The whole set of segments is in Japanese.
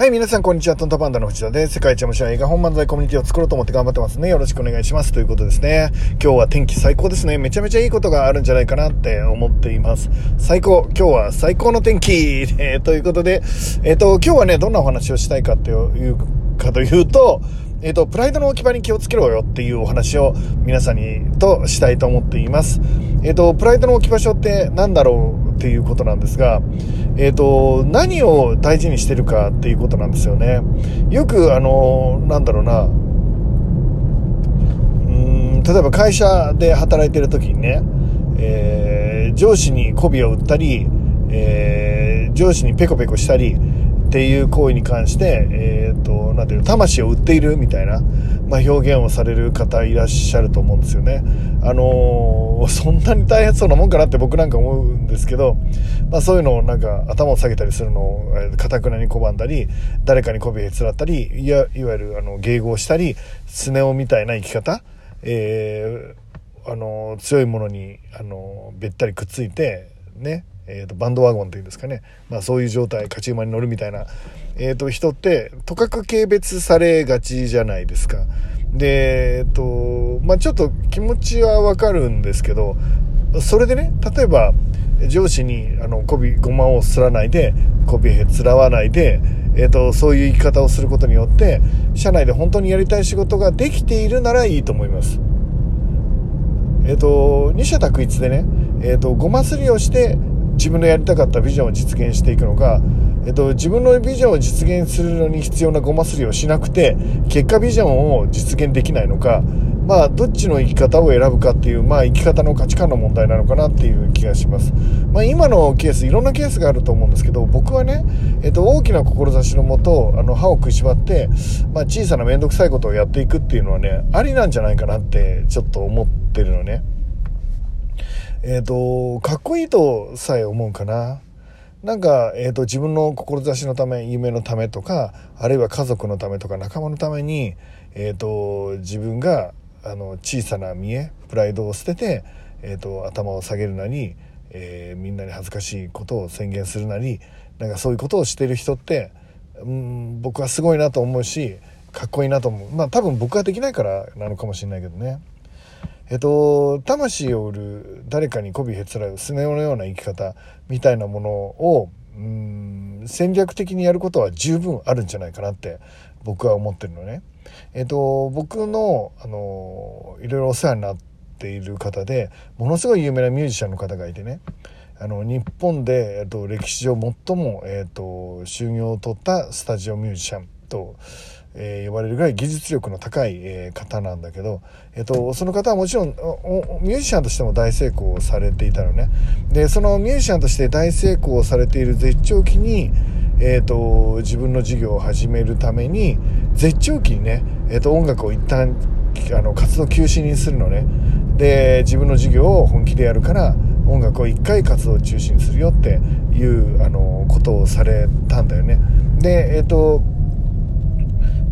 はい、皆さん、こんにちは。トントパンダの藤田です。世界一面白い映画本漫才コミュニティを作ろうと思って頑張ってますね。よろしくお願いします。ということですね。今日は天気最高ですね。めちゃめちゃいいことがあるんじゃないかなって思っています。最高。今日は最高の天気、えー、ということで、えっ、ー、と、今日はね、どんなお話をしたいかというかというと、えっ、ー、と、プライドの置き場に気をつけろよっていうお話を皆さんにとしたいと思っています。えっ、と、プライドの置き場所って何だろうっていうことなんですが、えっ、ー、と、何を大事にしてるかっていうことなんですよね。よく、あの、なんだろうな、うん、例えば会社で働いてる時にね、えー、上司に媚びを売ったり、えー、上司にペコペコしたり、っていう行為に関して、えっ、と、なんていうの、魂を売っているみたいな、まあ、表現をされる方いらっしゃると思うんですよね。あのー、そんなに大変そうなもんかなって僕なんか思うんですけど、まあ、そういうのをなんか頭を下げたりするのを、かたくなに拒んだり、誰かに媚びへつらったり、いや、いわゆる、あの、迎合したり、スネ夫みたいな生き方、えー、あの、強いものに、あの、べったりくっついて、ね、えーと、バンドワゴンっていうんですかね、まあ、そういう状態勝ち馬に乗るみたいな、えーと、人ってとかく軽蔑されがちじゃないですか。で、えっ、ー、とまあ、ちょっと気持ちはわかるんですけどそれでね例えば上司にあの媚びごまをすらないで媚びへつらわないで、えーとそういう生き方をすることによって社内で本当にやりたい仕事ができているならいいと思います。えっ、ー、と二者択一でね、えーとごますりをして自分のやりたかったビジョンを実現していくのか、えっと、自分のビジョンを実現するのに必要なごますりをしなくて結果ビジョンを実現できないのかまあどっちの生き方を選ぶかっていうまあ生き方の価値観の問題なのかなっていう気がします、まあ、今のケースいろんなケースがあると思うんですけど僕はね、えっと、大きな志のもとあの歯を食いしばって、まあ、小さな面倒くさいことをやっていくっていうのはねありなんじゃないかなってちょっと思ってるのね。えっ、ー、と、かっこいいとさえ思うかな。なんか、えっ、ー、と、自分の志のため、夢のためとか、あるいは家族のためとか、仲間のために、えっ、ー、と、自分が、あの、小さな見栄、プライドを捨てて、えっ、と、頭を下げるなり、えみんなに恥ずかしいことを宣言するなり、なんかそういうことをしてる人って、うん、僕はすごいなと思うし、かっこいいなと思う。まあ多分僕ができないからなのかもしれないけどね。えっと、魂を売る誰かに媚びへつらうスネ夫のような生き方みたいなものをうん戦略的にやることは十分あるんじゃないかなって僕は思ってるのね。えっと、僕のあのいろいろお世話になっている方でものすごい有名なミュージシャンの方がいてねあの日本で、えっと、歴史上最も、えっと、修行を取ったスタジオミュージシャンとえー、呼ばれるぐらい技術力の高い、えー、方なんだけど、え、ー、と、その方はもちろんミュージシャンとしても大成功されていたのね。で、そのミュージシャンとして大成功されている絶頂期に、えっ、と、自分の事業を始めるために、絶頂期にね、えっ、と、音楽を一旦、あの、活動休止にするのね。で、自分の事業を本気でやるから、音楽を一回活動中止にするよっていう、あの、ことをされたんだよね。で、えっ、と、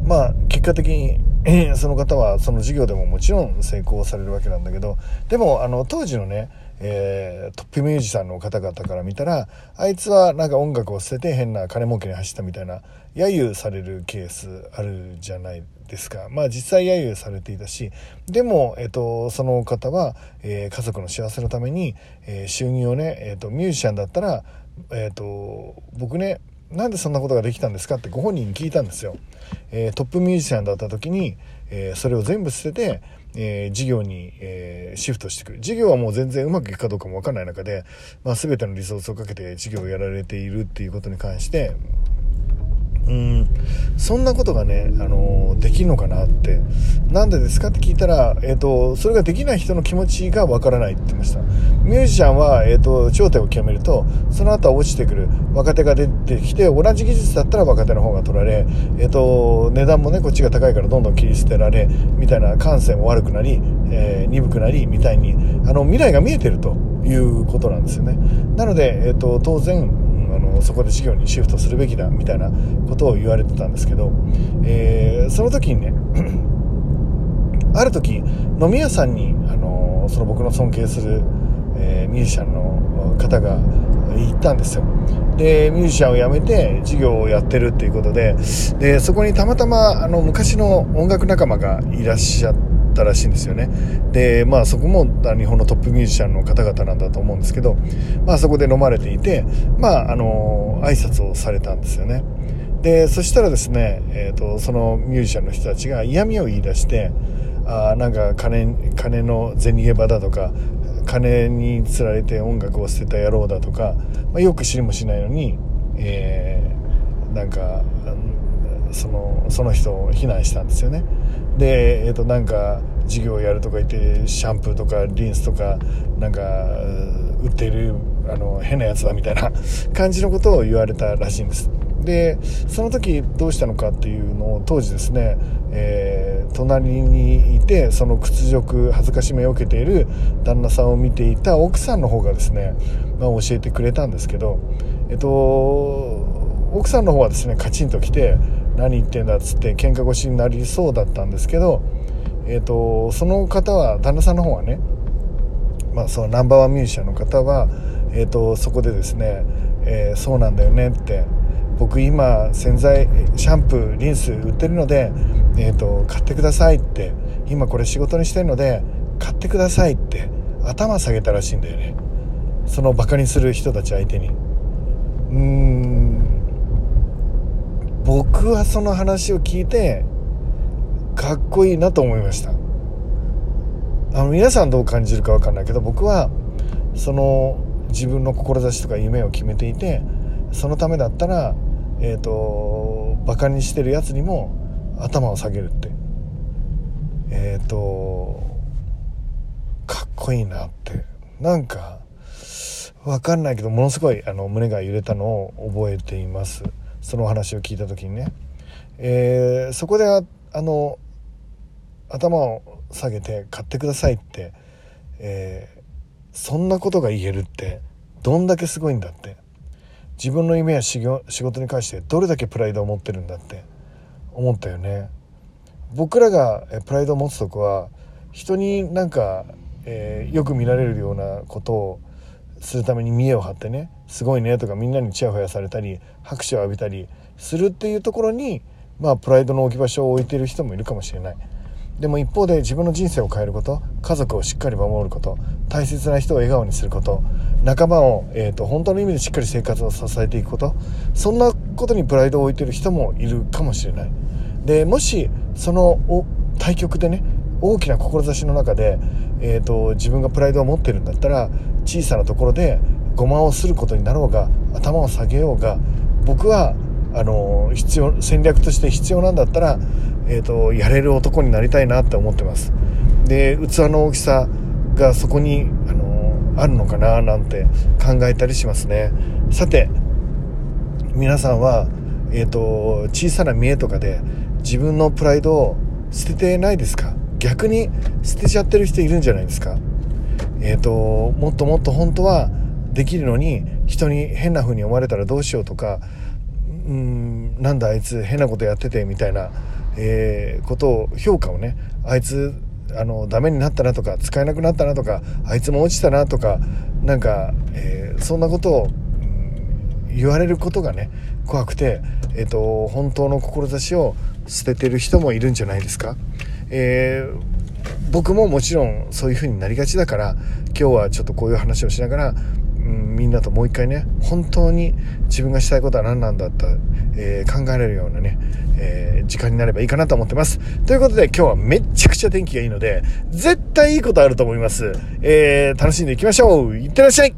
まあ結果的にその方はその授業でももちろん成功されるわけなんだけどでもあの当時のね、えー、トップミュージシャンの方々から見たらあいつはなんか音楽を捨てて変な金儲けに走ったみたいな揶揄されるケースあるじゃないですか。まあ実際揶揄されていたしでも、えーと、その方は、えー、家族の幸せのために、えー、収入をね、えーと、ミュージシャンだったら、えーと僕ねなんでそんなことができたんですかってご本人に聞いたんですよ。えー、トップミュージシャンだった時に、えー、それを全部捨てて、えー、事業に、えシフトしていく。事業はもう全然うまくいくかどうかもわかんない中で、まあ、全てのリソースをかけて事業をやられているっていうことに関して、うん。そんなことがね、あのできるのかなって。なんでですかって聞いたら、えーと、それができない人の気持ちがわからないって言ってました。ミュージシャンは、えーと、頂点を極めるとその後は落ちてくる。若手が出てきて同じ技術だったら若手の方が取られ、えーと、値段もねこっちが高いからどんどん切り捨てられみたいな感性も悪くなり、えー、鈍くなりみたいにあの未来が見えてるということなんですよね。なので、えー、と当然あのそこで事業にシフトするべきだみたいなことを言われてたんですけど、えー、その時にねある時飲み屋さんにあのその僕の尊敬する、えー、ミュージシャンの方が行ったんですよ。でミュージシャンを辞めて授業をやってるっていうことででそこにたまたまあの昔の音楽仲間がいらっしゃってたらしいんですよね。でまあそこも日本のトップミュージシャンの方々なんだと思うんですけどまあそこで飲まれていてまああの挨拶をされたんですよね。でそしたらですね、えーと、そのミュージシャンの人たちが嫌味を言い出してあなんか金金の銭ゲバだとか金につられて音楽を捨てた野郎だとか、まあ、よく知りもしないのに、えー、なんかそのその人を非難したんですよね。で、えー、となんか授業をやるとか言ってシャンプーとかリンスとかなんか売ってるあの変なやつだみたいな 感じのことを言われたらしいんです。でその時どうしたのかっていうのを当時ですね、えー、隣にいてその屈辱恥ずかしめを受けている旦那さんを見ていた奥さんの方がですね、まあ、教えてくれたんですけどえっと奥さんの方はですねカチンと来て何言ってんだっつって喧嘩腰になりそうだったんですけど、えっとその方は旦那さんの方はね、まあ、そのナンバーワンミュージシャンの方は、えっとそこでですね、えー、そうなんだよねって僕今洗剤シャンプーリンス売ってるので、えーと、買ってくださいって今これ仕事にしてるので買ってくださいって頭下げたらしいんだよね。そのバカにする人たち相手に。うーん。僕はその話を聞いてかっこいいなと思いました。あの皆さんどう感じるか分かんないけど僕はその自分の志とか夢を決めていてそのためだったらえっ、ー、とバカにしてるやつにも頭を下げるってえっ、ー、とかっこいいなって。なんかわかんないけどものすごいあの胸が揺れたのを覚えています。その話を聞いた時にね、えー、そこであの頭を下げて買ってくださいって、えー、そんなことが言えるってどんだけすごいんだって自分の夢や仕事に関してどれだけプライドを持ってるんだって思ったよね。僕らがプライドを持つとこは人になんか、えー、よく見られるようなことをするために見栄を張ってねすごいねとかみんなにちやほやされたり拍手を浴びたりするっていうところにまあプライドの置き場所を置いてる人もいるかもしれない。でも一方で自分の人生を変えること家族をしっかり守ること大切な人を笑顔にすること仲間を、えーと、本当の意味でしっかり生活を支えていくことそんなことにプライドを置いてる人もいるかもしれない。でもしその対局でね大きな志の中で、えーと、自分がプライドを持ってるんだったら小さなところでごまをすることになろうが頭を下げようが僕はあの必要戦略として必要なんだったらえーと、やれる男になりたいなって思ってます。で器の大きさがそこに、あのあるのかななんて考えたりしますね。さて皆さんは、えーと、小さな見栄とかで自分のプライドを捨ててないですか？逆に捨てちゃってる人いるんじゃないですかえっ、ー、ともっともっと本当はできるのに人に変な風に思われたらどうしようとかうんなんだあいつ変なことやっててみたいなえー、ことを評価をねあいつあのダメになったなとか使えなくなったなとかあいつも落ちたなとかなんか、えー、そんなことを言われることがね怖くて、えーと、本当の志を捨ててる人もいるんじゃないですか。えー、僕ももちろんそういう風になりがちだから今日はちょっとこういう話をしながら、うん、みんなともう一回ね本当に自分がしたいことは何なんだった、えー、考えられるようなね、えー、時間になればいいかなと思ってます。ということで今日はめっちゃくちゃ天気がいいので、絶対いいことあると思います。え、楽しんでいきましょういってらっしゃい